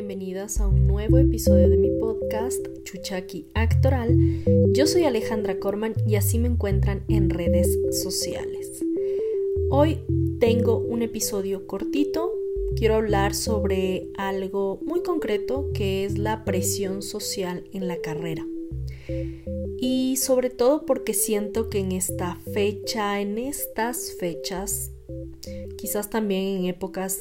bienvenidas a un nuevo episodio de mi podcast Chuchaki Actoral. Yo soy Alejandra Corman y así me encuentran en redes sociales. Hoy tengo un episodio cortito. Quiero hablar sobre algo muy concreto que es la presión social en la carrera. Y sobre todo porque siento que en esta fecha, en estas fechas, quizás también en épocas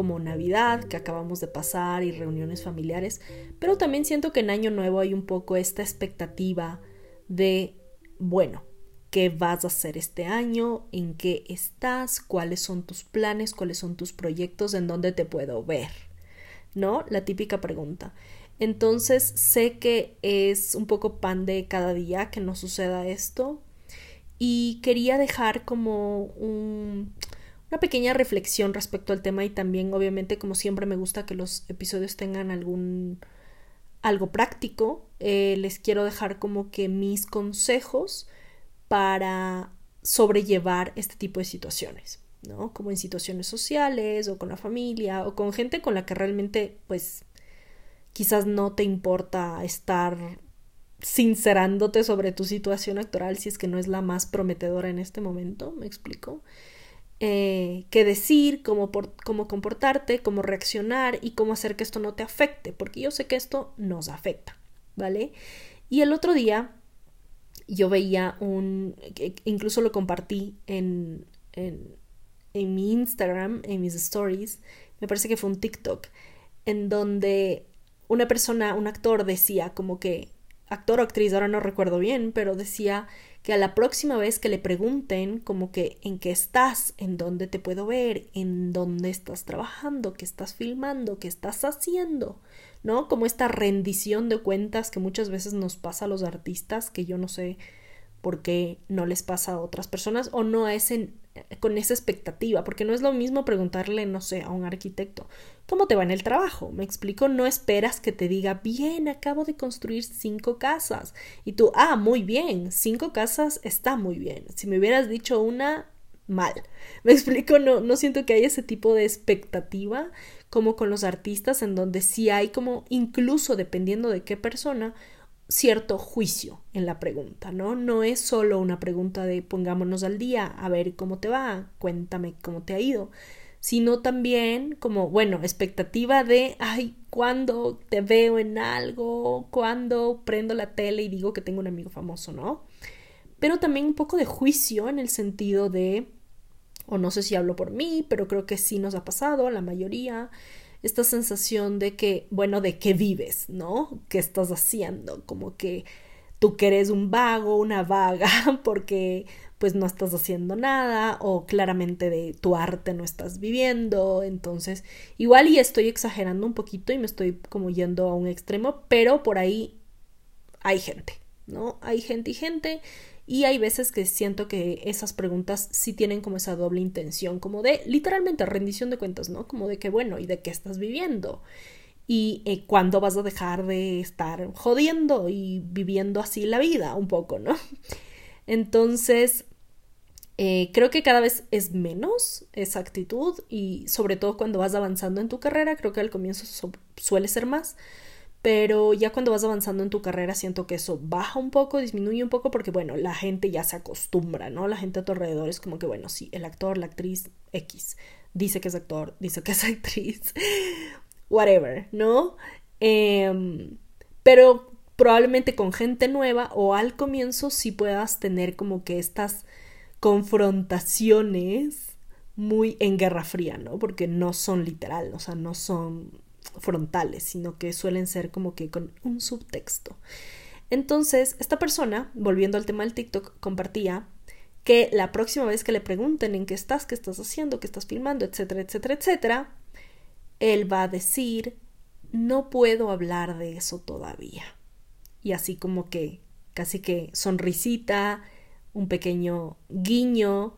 como Navidad que acabamos de pasar y reuniones familiares, pero también siento que en Año Nuevo hay un poco esta expectativa de, bueno, ¿qué vas a hacer este año? ¿En qué estás? ¿Cuáles son tus planes? ¿Cuáles son tus proyectos? ¿En dónde te puedo ver? ¿No? La típica pregunta. Entonces sé que es un poco pan de cada día que no suceda esto y quería dejar como un, una pequeña reflexión respecto al tema y también obviamente como siempre me gusta que los episodios tengan algún algo práctico eh, les quiero dejar como que mis consejos para sobrellevar este tipo de situaciones no como en situaciones sociales o con la familia o con gente con la que realmente pues quizás no te importa estar sincerándote sobre tu situación actual si es que no es la más prometedora en este momento me explico eh, qué decir, cómo, comportarte, cómo reaccionar y cómo hacer que esto no te afecte, porque yo sé que esto nos afecta, ¿vale? Y el otro día yo veía un, incluso lo compartí en, en, en mi Instagram, en mis stories, me parece que fue un TikTok, en donde una persona, un actor decía como que, actor o actriz, ahora no recuerdo bien, pero decía que a la próxima vez que le pregunten como que en qué estás, en dónde te puedo ver, en dónde estás trabajando, qué estás filmando, qué estás haciendo, ¿no? Como esta rendición de cuentas que muchas veces nos pasa a los artistas, que yo no sé por qué no les pasa a otras personas o no es en, con esa expectativa, porque no es lo mismo preguntarle, no sé, a un arquitecto, ¿cómo te va en el trabajo? Me explico, no esperas que te diga, bien, acabo de construir cinco casas. Y tú, ah, muy bien, cinco casas está muy bien. Si me hubieras dicho una, mal. Me explico, no, no siento que haya ese tipo de expectativa como con los artistas, en donde sí hay como, incluso dependiendo de qué persona, cierto juicio en la pregunta, ¿no? No es solo una pregunta de pongámonos al día, a ver cómo te va, cuéntame cómo te ha ido, sino también como, bueno, expectativa de, ay, ¿cuándo te veo en algo? ¿Cuándo prendo la tele y digo que tengo un amigo famoso, ¿no? Pero también un poco de juicio en el sentido de, o no sé si hablo por mí, pero creo que sí nos ha pasado la mayoría, esta sensación de que, bueno, de qué vives, ¿no? ¿Qué estás haciendo? Como que tú que eres un vago, una vaga, porque pues no estás haciendo nada o claramente de tu arte no estás viviendo, entonces igual y estoy exagerando un poquito y me estoy como yendo a un extremo, pero por ahí hay gente, ¿no? Hay gente y gente y hay veces que siento que esas preguntas sí tienen como esa doble intención, como de literalmente rendición de cuentas, ¿no? Como de que, bueno, ¿y de qué estás viviendo? Y eh, cuándo vas a dejar de estar jodiendo y viviendo así la vida un poco, ¿no? Entonces, eh, creo que cada vez es menos esa actitud y sobre todo cuando vas avanzando en tu carrera, creo que al comienzo suele ser más, pero ya cuando vas avanzando en tu carrera siento que eso baja un poco, disminuye un poco porque bueno, la gente ya se acostumbra, ¿no? La gente a tu alrededor es como que bueno, sí, el actor, la actriz X dice que es actor, dice que es actriz, whatever, ¿no? Em, pero probablemente con gente nueva o al comienzo sí puedas tener como que estas confrontaciones muy en guerra fría, ¿no? Porque no son literal, o sea, no son frontales, sino que suelen ser como que con un subtexto. Entonces, esta persona, volviendo al tema del TikTok, compartía que la próxima vez que le pregunten en qué estás, qué estás haciendo, qué estás filmando, etcétera, etcétera, etcétera, él va a decir, no puedo hablar de eso todavía. Y así como que, casi que sonrisita, un pequeño guiño,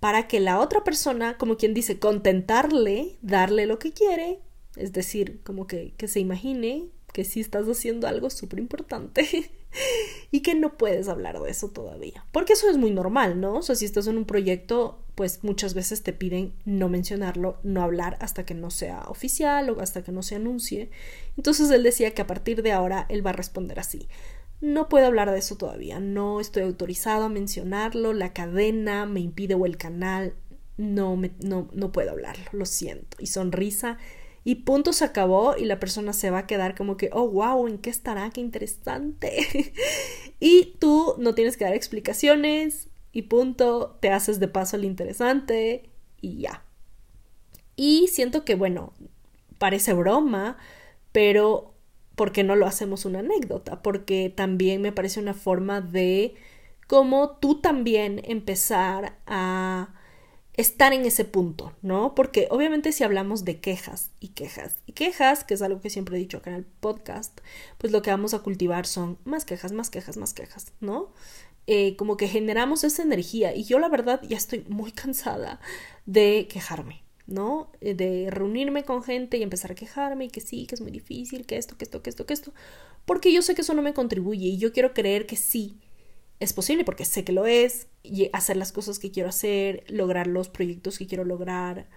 para que la otra persona, como quien dice, contentarle, darle lo que quiere es decir, como que, que se imagine que sí estás haciendo algo súper importante y que no puedes hablar de eso todavía. Porque eso es muy normal, ¿no? O sea, si estás en un proyecto, pues muchas veces te piden no mencionarlo, no hablar hasta que no sea oficial o hasta que no se anuncie. Entonces él decía que a partir de ahora él va a responder así. No puedo hablar de eso todavía, no estoy autorizado a mencionarlo, la cadena me impide o el canal, no, me, no, no puedo hablarlo, lo siento. Y sonrisa y punto se acabó y la persona se va a quedar como que, oh, wow, ¿en qué estará? Qué interesante. y tú no tienes que dar explicaciones y punto, te haces de paso el interesante y ya. Y siento que, bueno, parece broma, pero ¿por qué no lo hacemos una anécdota? Porque también me parece una forma de cómo tú también empezar a estar en ese punto, ¿no? Porque obviamente si hablamos de quejas y quejas y quejas, que es algo que siempre he dicho acá en el podcast, pues lo que vamos a cultivar son más quejas, más quejas, más quejas, ¿no? Eh, como que generamos esa energía y yo la verdad ya estoy muy cansada de quejarme, ¿no? Eh, de reunirme con gente y empezar a quejarme y que sí, que es muy difícil, que esto, que esto, que esto, que esto, porque yo sé que eso no me contribuye y yo quiero creer que sí es posible porque sé que lo es, y hacer las cosas que quiero hacer, lograr los proyectos que quiero lograr,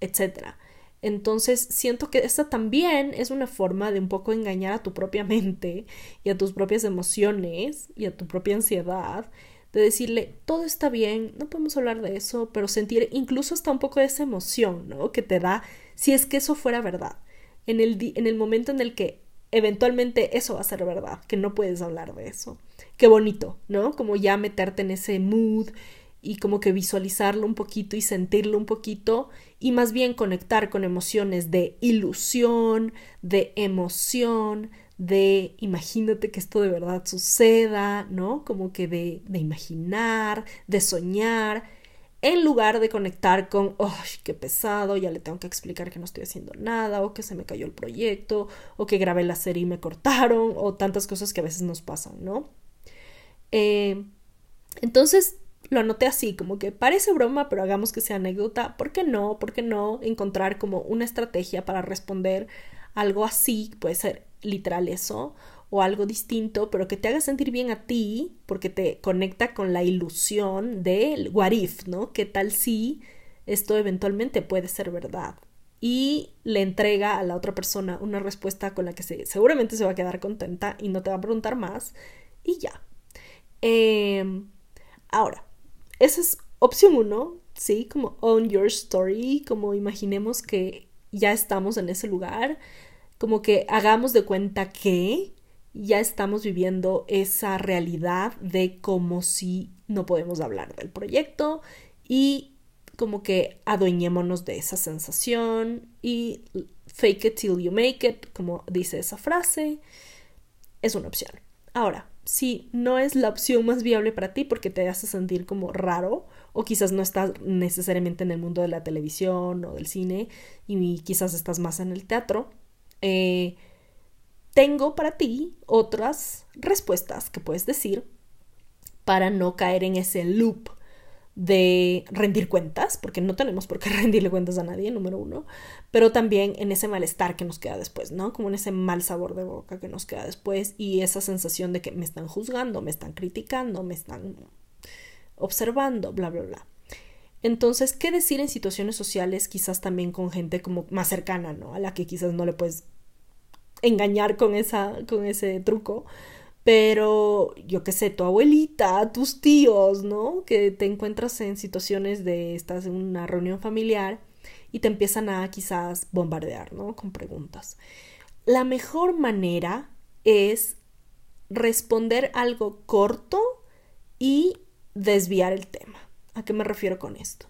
etc. Entonces siento que esta también es una forma de un poco engañar a tu propia mente y a tus propias emociones y a tu propia ansiedad de decirle, todo está bien, no podemos hablar de eso, pero sentir incluso hasta un poco de esa emoción, ¿no? Que te da si es que eso fuera verdad. En el, en el momento en el que eventualmente eso va a ser verdad, que no puedes hablar de eso. Qué bonito, ¿no? Como ya meterte en ese mood y como que visualizarlo un poquito y sentirlo un poquito y más bien conectar con emociones de ilusión, de emoción, de imagínate que esto de verdad suceda, ¿no? Como que de, de imaginar, de soñar, en lugar de conectar con, ¡ay, qué pesado! Ya le tengo que explicar que no estoy haciendo nada, o que se me cayó el proyecto, o que grabé la serie y me cortaron, o tantas cosas que a veces nos pasan, ¿no? Eh, entonces lo anoté así, como que parece broma, pero hagamos que sea anécdota. ¿Por qué no? ¿Por qué no encontrar como una estrategia para responder algo así? Puede ser literal eso, o algo distinto, pero que te haga sentir bien a ti, porque te conecta con la ilusión del what ¿no? ¿Qué tal si esto eventualmente puede ser verdad? Y le entrega a la otra persona una respuesta con la que seguramente se va a quedar contenta y no te va a preguntar más, y ya. Em, ahora, esa es opción uno, ¿sí? Como own your story, como imaginemos que ya estamos en ese lugar, como que hagamos de cuenta que ya estamos viviendo esa realidad de como si no podemos hablar del proyecto y como que adueñémonos de esa sensación y fake it till you make it, como dice esa frase, es una opción. Ahora, si no es la opción más viable para ti porque te hace sentir como raro o quizás no estás necesariamente en el mundo de la televisión o del cine y quizás estás más en el teatro, eh, tengo para ti otras respuestas que puedes decir para no caer en ese loop de rendir cuentas, porque no tenemos por qué rendirle cuentas a nadie, número uno, pero también en ese malestar que nos queda después, ¿no? Como en ese mal sabor de boca que nos queda después y esa sensación de que me están juzgando, me están criticando, me están observando, bla, bla, bla. Entonces, ¿qué decir en situaciones sociales, quizás también con gente como más cercana, ¿no? A la que quizás no le puedes engañar con, esa, con ese truco pero yo qué sé, tu abuelita, tus tíos, ¿no? Que te encuentras en situaciones de estás en una reunión familiar y te empiezan a quizás bombardear, ¿no? Con preguntas. La mejor manera es responder algo corto y desviar el tema. ¿A qué me refiero con esto?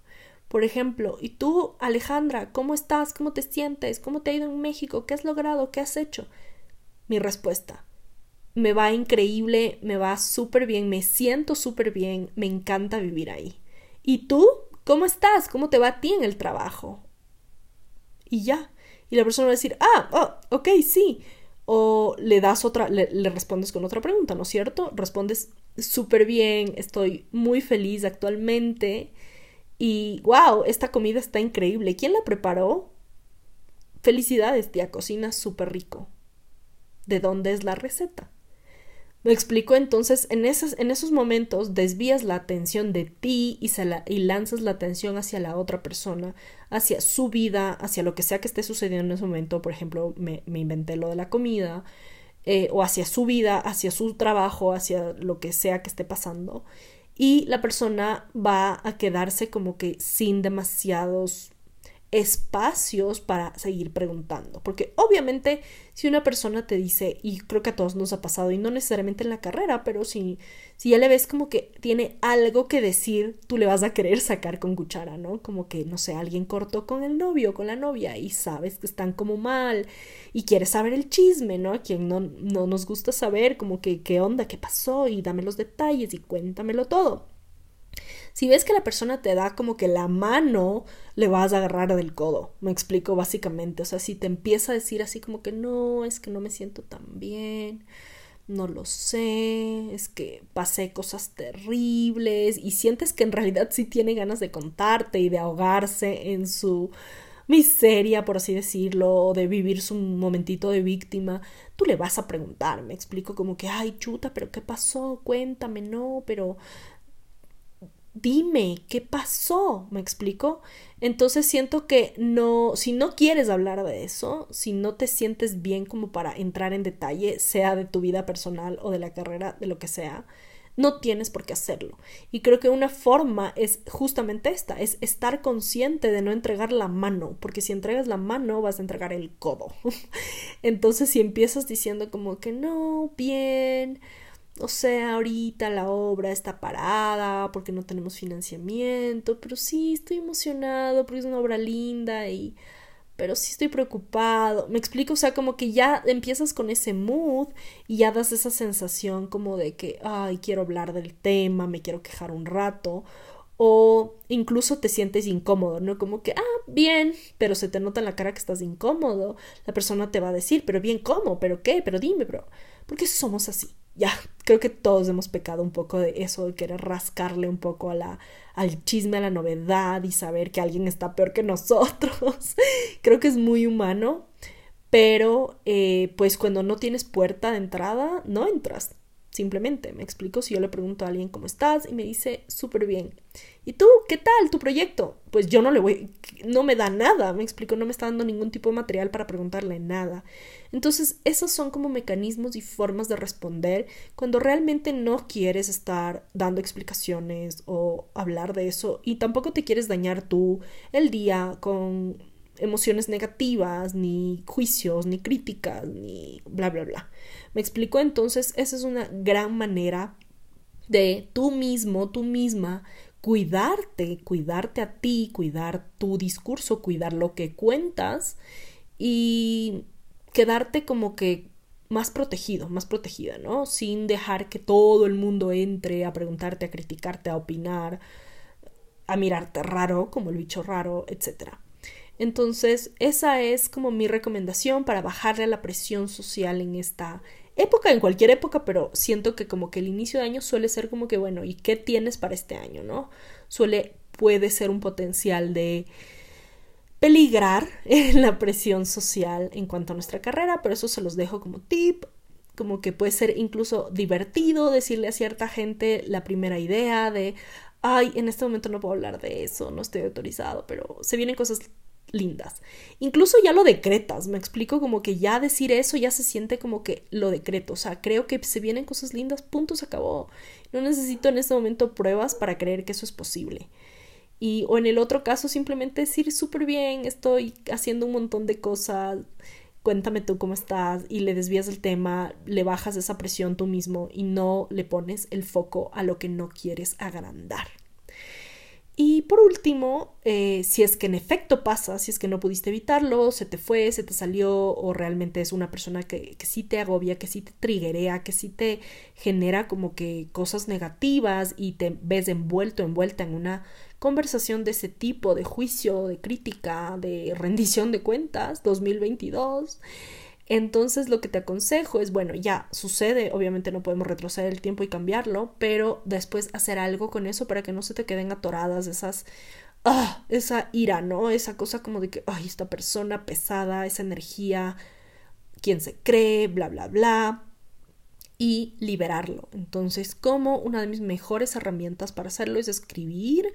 Por ejemplo, ¿y tú, Alejandra, cómo estás? ¿Cómo te sientes? ¿Cómo te ha ido en México? ¿Qué has logrado? ¿Qué has hecho? Mi respuesta, me va increíble, me va súper bien, me siento súper bien, me encanta vivir ahí. ¿Y tú? ¿Cómo estás? ¿Cómo te va a ti en el trabajo? Y ya. Y la persona va a decir, ah, oh, ok, sí. O le das otra, le, le respondes con otra pregunta, ¿no es cierto? Respondes súper bien, estoy muy feliz actualmente. Y wow, esta comida está increíble. ¿Quién la preparó? Felicidades, tía, cocina súper rico. ¿De dónde es la receta? Me explico entonces, en, esos, en esos momentos desvías la atención de ti y, la, lanzas la atención hacia la otra persona, hacia su vida, hacia lo que sea que esté sucediendo en ese momento. Por ejemplo, me, me inventé lo de la comida, eh, o hacia su vida, hacia su trabajo, hacia lo que sea que esté pasando. Y la persona va a quedarse como que sin demasiados espacios para seguir preguntando. Porque obviamente si una persona te dice, y creo que a todos nos ha pasado, y no necesariamente en la carrera, pero si, si ya le ves como que tiene algo que decir, tú le vas a querer sacar con cuchara, ¿no? Como que, no sé, alguien cortó con el novio, con la novia, y sabes que están como mal, y quieres saber el chisme, ¿no? A quien no, no nos gusta saber como que qué onda, qué pasó, y dame los detalles, y cuéntamelo todo. Si ves que la persona te da como que la mano, le vas a agarrar del codo. Me explico básicamente. O sea, si te empieza a decir así como que no, es que no me siento tan bien, no lo sé, es que pasé cosas terribles y sientes que en realidad sí tiene ganas de contarte y de ahogarse en su miseria, por así decirlo, o de vivir su momentito de víctima, tú le vas a preguntar, me explico como que, ay, chuta, pero ¿qué pasó? Cuéntame, no, pero dime qué pasó, ¿me explico? Entonces siento que no, si no quieres hablar de eso, si no te sientes bien como para entrar en detalle, sea de tu vida personal o de la carrera, de lo que sea, no tienes por qué hacerlo. Y creo que una forma es justamente esta, es estar consciente de no entregar la mano, porque si entregas la mano vas a entregar el codo. Entonces si empiezas diciendo como que no, bien, o sea, ahorita la obra está parada porque no tenemos financiamiento, pero sí estoy emocionado porque es una obra linda y pero sí estoy preocupado. Me explico, o sea, como que ya empiezas con ese mood y ya das esa sensación como de que, ay, quiero hablar del tema, me quiero quejar un rato, o incluso te sientes incómodo, ¿no? Como que, ah, bien, pero se te nota en la cara que estás incómodo. La persona te va a decir, pero bien, ¿cómo? ¿Pero qué? Pero dime, bro. Porque somos así ya, creo que todos hemos pecado un poco de eso, de querer rascarle un poco a la, al chisme, a la novedad y saber que alguien está peor que nosotros. creo que es muy humano, pero eh, pues cuando no tienes puerta de entrada, no entras. Simplemente, me explico, si yo le pregunto a alguien cómo estás y me dice súper bien. ¿Y tú qué tal tu proyecto? Pues yo no le voy, no me da nada, me explico, no me está dando ningún tipo de material para preguntarle nada. Entonces, esos son como mecanismos y formas de responder cuando realmente no quieres estar dando explicaciones o hablar de eso y tampoco te quieres dañar tú el día con emociones negativas, ni juicios, ni críticas, ni bla, bla, bla. ¿Me explico? Entonces, esa es una gran manera de tú mismo, tú misma, cuidarte, cuidarte a ti, cuidar tu discurso, cuidar lo que cuentas y quedarte como que más protegido, más protegida, ¿no? Sin dejar que todo el mundo entre a preguntarte, a criticarte, a opinar, a mirarte raro, como el bicho raro, etcétera. Entonces, esa es como mi recomendación para bajarle a la presión social en esta época, en cualquier época, pero siento que como que el inicio de año suele ser como que, bueno, ¿y qué tienes para este año, no? Suele, puede ser un potencial de peligrar la presión social en cuanto a nuestra carrera, pero eso se los dejo como tip, como que puede ser incluso divertido decirle a cierta gente la primera idea de, ay, en este momento no puedo hablar de eso, no estoy autorizado, pero se vienen cosas lindas. Incluso ya lo decretas, me explico como que ya decir eso ya se siente como que lo decreto, o sea, creo que se vienen cosas lindas, punto, se acabó. No necesito en este momento pruebas para creer que eso es posible. Y o en el otro caso simplemente decir súper bien, estoy haciendo un montón de cosas, cuéntame tú cómo estás y le desvías el tema, le bajas esa presión tú mismo y no le pones el foco a lo que no quieres agrandar. Y por último, eh, si es que en efecto pasa, si es que no pudiste evitarlo, se te fue, se te salió, o realmente es una persona que, que sí te agobia, que sí te triguea, que sí te genera como que cosas negativas y te ves envuelto, envuelta en una conversación de ese tipo, de juicio, de crítica, de rendición de cuentas 2022, entonces lo que te aconsejo es, bueno, ya sucede, obviamente no podemos retroceder el tiempo y cambiarlo, pero después hacer algo con eso para que no se te queden atoradas esas, ah, esa ira, ¿no? Esa cosa como de que, ay, esta persona pesada, esa energía, quién se cree, bla, bla, bla. y liberarlo. Entonces, como una de mis mejores herramientas para hacerlo es escribir,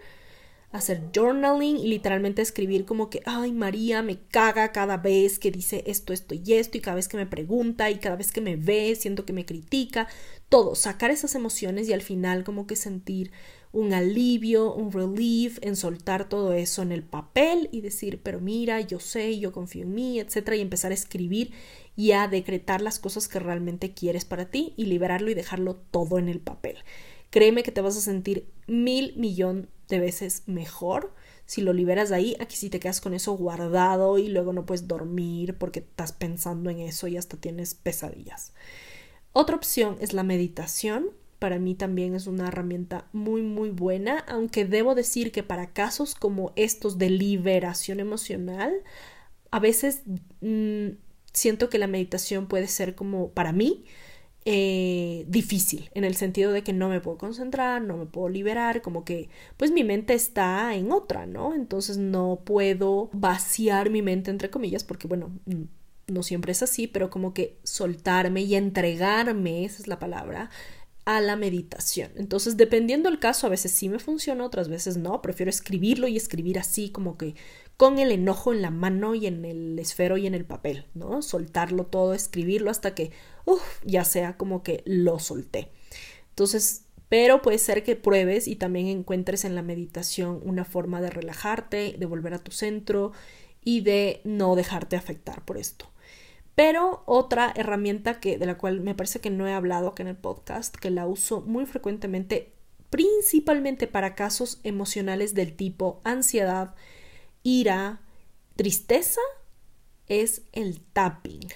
hacer journaling y literalmente escribir como que, ay María, me caga cada vez que dice esto, esto y esto, y cada vez que me pregunta y cada vez que me ve, siento que me critica, todo, sacar esas emociones y al final como que sentir un alivio, un relief en soltar todo eso en el papel y decir, pero mira, yo sé, yo confío en mí, etcétera, y empezar a escribir y a decretar las cosas que realmente quieres para ti y liberarlo y dejarlo todo en el papel. Créeme que te vas a sentir mil millón de veces mejor si lo liberas de ahí, aquí si te quedas con eso guardado y luego no puedes dormir porque estás pensando en eso y hasta tienes pesadillas. Otra opción es la meditación para mí también es una herramienta muy muy buena, aunque debo decir que para casos como estos de liberación emocional, a veces mm, siento que la meditación puede ser como para mí eh, difícil, en el sentido de que no me puedo concentrar, no me puedo liberar, como que pues mi mente está en otra, ¿no? Entonces no puedo vaciar mi mente, entre comillas, porque bueno, no siempre es así, pero como que soltarme y entregarme, esa es la palabra, a la meditación. Entonces, dependiendo del caso, a veces sí me funciona, otras veces no. Prefiero escribirlo y escribir así, como que con el enojo en la mano y en el esfero y en el papel, ¿no? Soltarlo todo, escribirlo hasta que, uff, ya sea como que lo solté. Entonces, pero puede ser que pruebes y también encuentres en la meditación una forma de relajarte, de volver a tu centro y de no dejarte afectar por esto. Pero otra herramienta que, de la cual me parece que no he hablado acá en el podcast, que la uso muy frecuentemente, principalmente para casos emocionales del tipo ansiedad, ira, tristeza, es el tapping.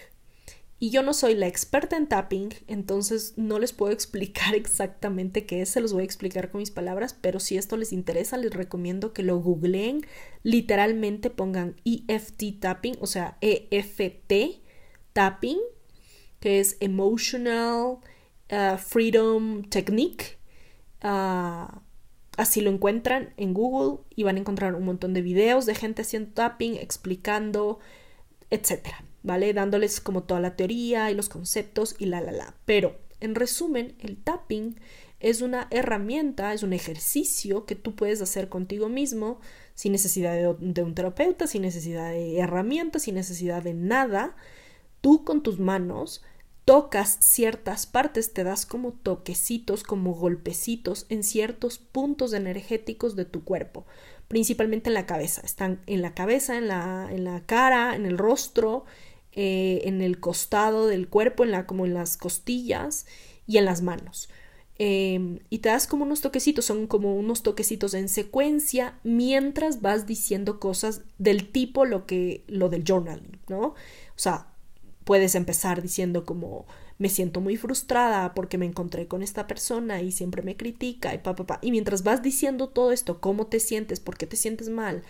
Y yo no soy la experta en tapping, entonces no les puedo explicar exactamente qué es, se los voy a explicar con mis palabras, pero si esto les interesa, les recomiendo que lo googleen, literalmente pongan EFT tapping, o sea, EFT tapping, que es Emotional uh, Freedom Technique. Uh, así lo encuentran en Google y van a encontrar un montón de videos de gente haciendo tapping, explicando, etcétera, ¿vale? Dándoles como toda la teoría y los conceptos y la, la, la. Pero, en resumen, el tapping es una herramienta, es un ejercicio que tú puedes hacer contigo mismo sin necesidad de, de un terapeuta, sin necesidad de herramientas, sin necesidad de nada tú con tus manos tocas ciertas partes, te das como toquecitos, como golpecitos en ciertos puntos energéticos de tu cuerpo, principalmente en la cabeza. Están en la cabeza, en la, en la cara, en el rostro, eh, en el costado del cuerpo, en la, como en las costillas y en las manos. Em, y te das como unos toquecitos, son como unos toquecitos en secuencia mientras vas diciendo cosas del tipo lo que lo del journaling, ¿no? O sea, Puedes empezar diciendo como me siento muy frustrada porque me encontré con esta persona y siempre me critica y pa, pa, pa. Y mientras vas diciendo todo esto, cómo te sientes, por qué te sientes mal,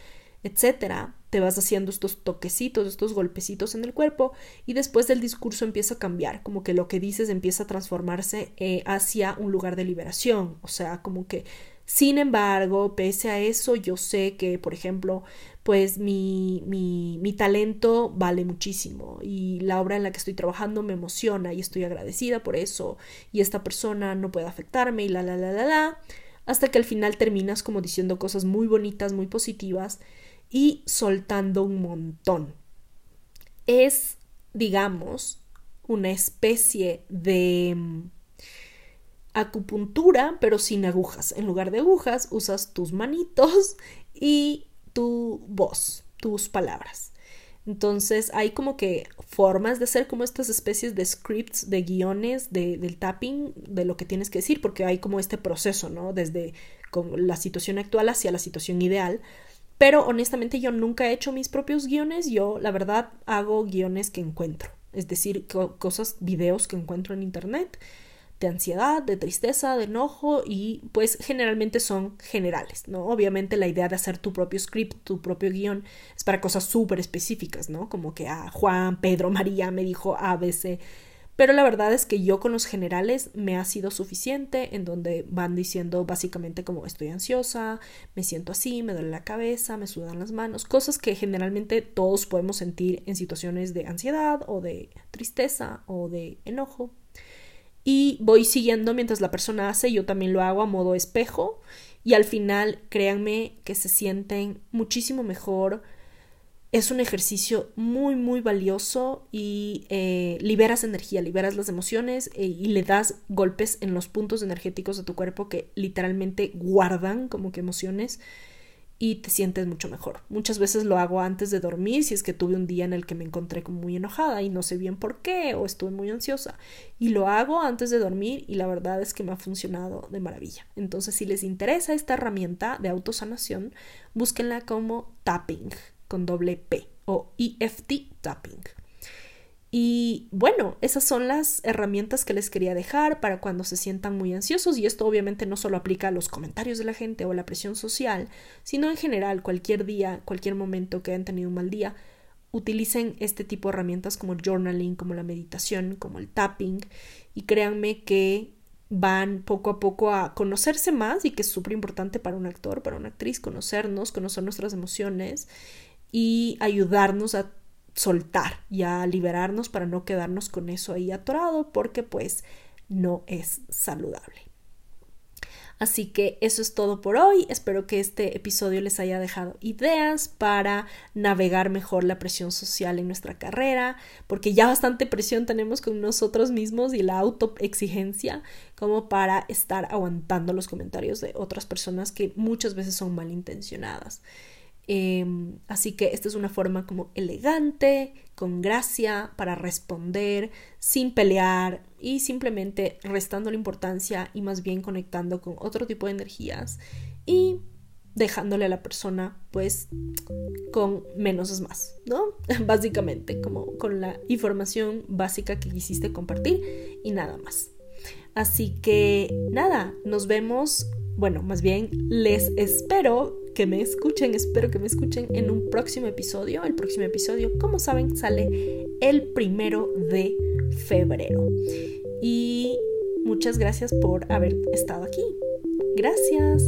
etcétera, te vas haciendo estos toquecitos, estos golpecitos en el cuerpo y después del discurso empieza a cambiar, como que lo que dices empieza a transformarse eh, hacia un lugar de liberación, o sea, como que sin embargo, pese a eso, yo sé que, por ejemplo, pues mi, mi, mi, talento vale muchísimo y la obra en la que estoy trabajando me emociona y estoy agradecida por eso y esta persona no puede afectarme y la, la, la, la, la, hasta que al final terminas como diciendo cosas muy bonitas, muy positivas y soltando un montón. Es, digamos, una especie de acupuntura, pero sin agujas. En lugar de agujas, usas tus manitos y tu voz, tus palabras. Entonces hay como que formas de hacer como estas especies de scripts, de guiones, de, del tapping, de lo que tienes que decir, porque hay como este proceso, ¿no? Desde la situación actual hacia la situación ideal. Pero honestamente yo nunca he hecho mis propios guiones, yo la verdad hago guiones que encuentro, es decir, cosas, videos que encuentro en internet de ansiedad, de tristeza, de enojo y pues generalmente son generales, ¿no? Obviamente la idea de hacer tu propio script, tu propio guion es para cosas súper específicas, ¿no? Como que a Juan, Pedro, María me dijo ABC. Pero la verdad es que yo con los generales me ha sido suficiente en donde van diciendo básicamente como estoy ansiosa, me siento así, me duele la cabeza, me sudan las manos, cosas que generalmente todos podemos sentir en situaciones de ansiedad o de tristeza o de enojo y voy siguiendo mientras la persona hace, yo también lo hago a modo espejo y al final créanme que se sienten muchísimo mejor. Es un ejercicio muy, muy valioso y eh, liberas energía, liberas las emociones eh, y le das golpes en los puntos energéticos de tu cuerpo que literalmente guardan como que emociones y te sientes mucho mejor. Muchas veces lo hago antes de dormir si es que tuve un día en el que me encontré muy enojada y no sé bien por qué o estuve muy ansiosa. Y lo hago antes de dormir y la verdad es que me ha funcionado de maravilla. Entonces si les interesa esta herramienta de autosanación, búsquenla como tapping con doble P o EFT tapping. Y bueno, esas son las herramientas que les quería dejar para cuando se sientan muy ansiosos y esto obviamente no solo aplica a los comentarios de la gente o la presión social, sino en general cualquier día, cualquier momento que hayan tenido un mal día, utilicen este tipo de herramientas como el journaling, como la meditación, como el tapping y créanme que van poco a poco a conocerse más y que es súper importante para un actor, para una actriz, conocernos, conocer nuestras emociones y ayudarnos a soltar y a liberarnos para no quedarnos con eso ahí atorado porque pues no es saludable. Así que eso es todo por hoy. Espero que este episodio les haya dejado ideas para navegar mejor la presión social en nuestra carrera, porque ya bastante presión tenemos con nosotros mismos y la autoexigencia como para estar aguantando los comentarios de otras personas que muchas veces son malintencionadas. Em, así que esta es una forma como elegante, con gracia, para responder sin pelear y simplemente restando la importancia y más bien conectando con otro tipo de energías y dejándole a la persona pues con menos es más, ¿no? Básicamente como con la información básica que quisiste compartir y nada más. Así que nada, nos vemos, bueno, más bien les espero que me escuchen, espero que me escuchen en un próximo episodio. El próximo episodio, como saben, sale el primero de febrero. Y muchas gracias por haber estado aquí. Gracias.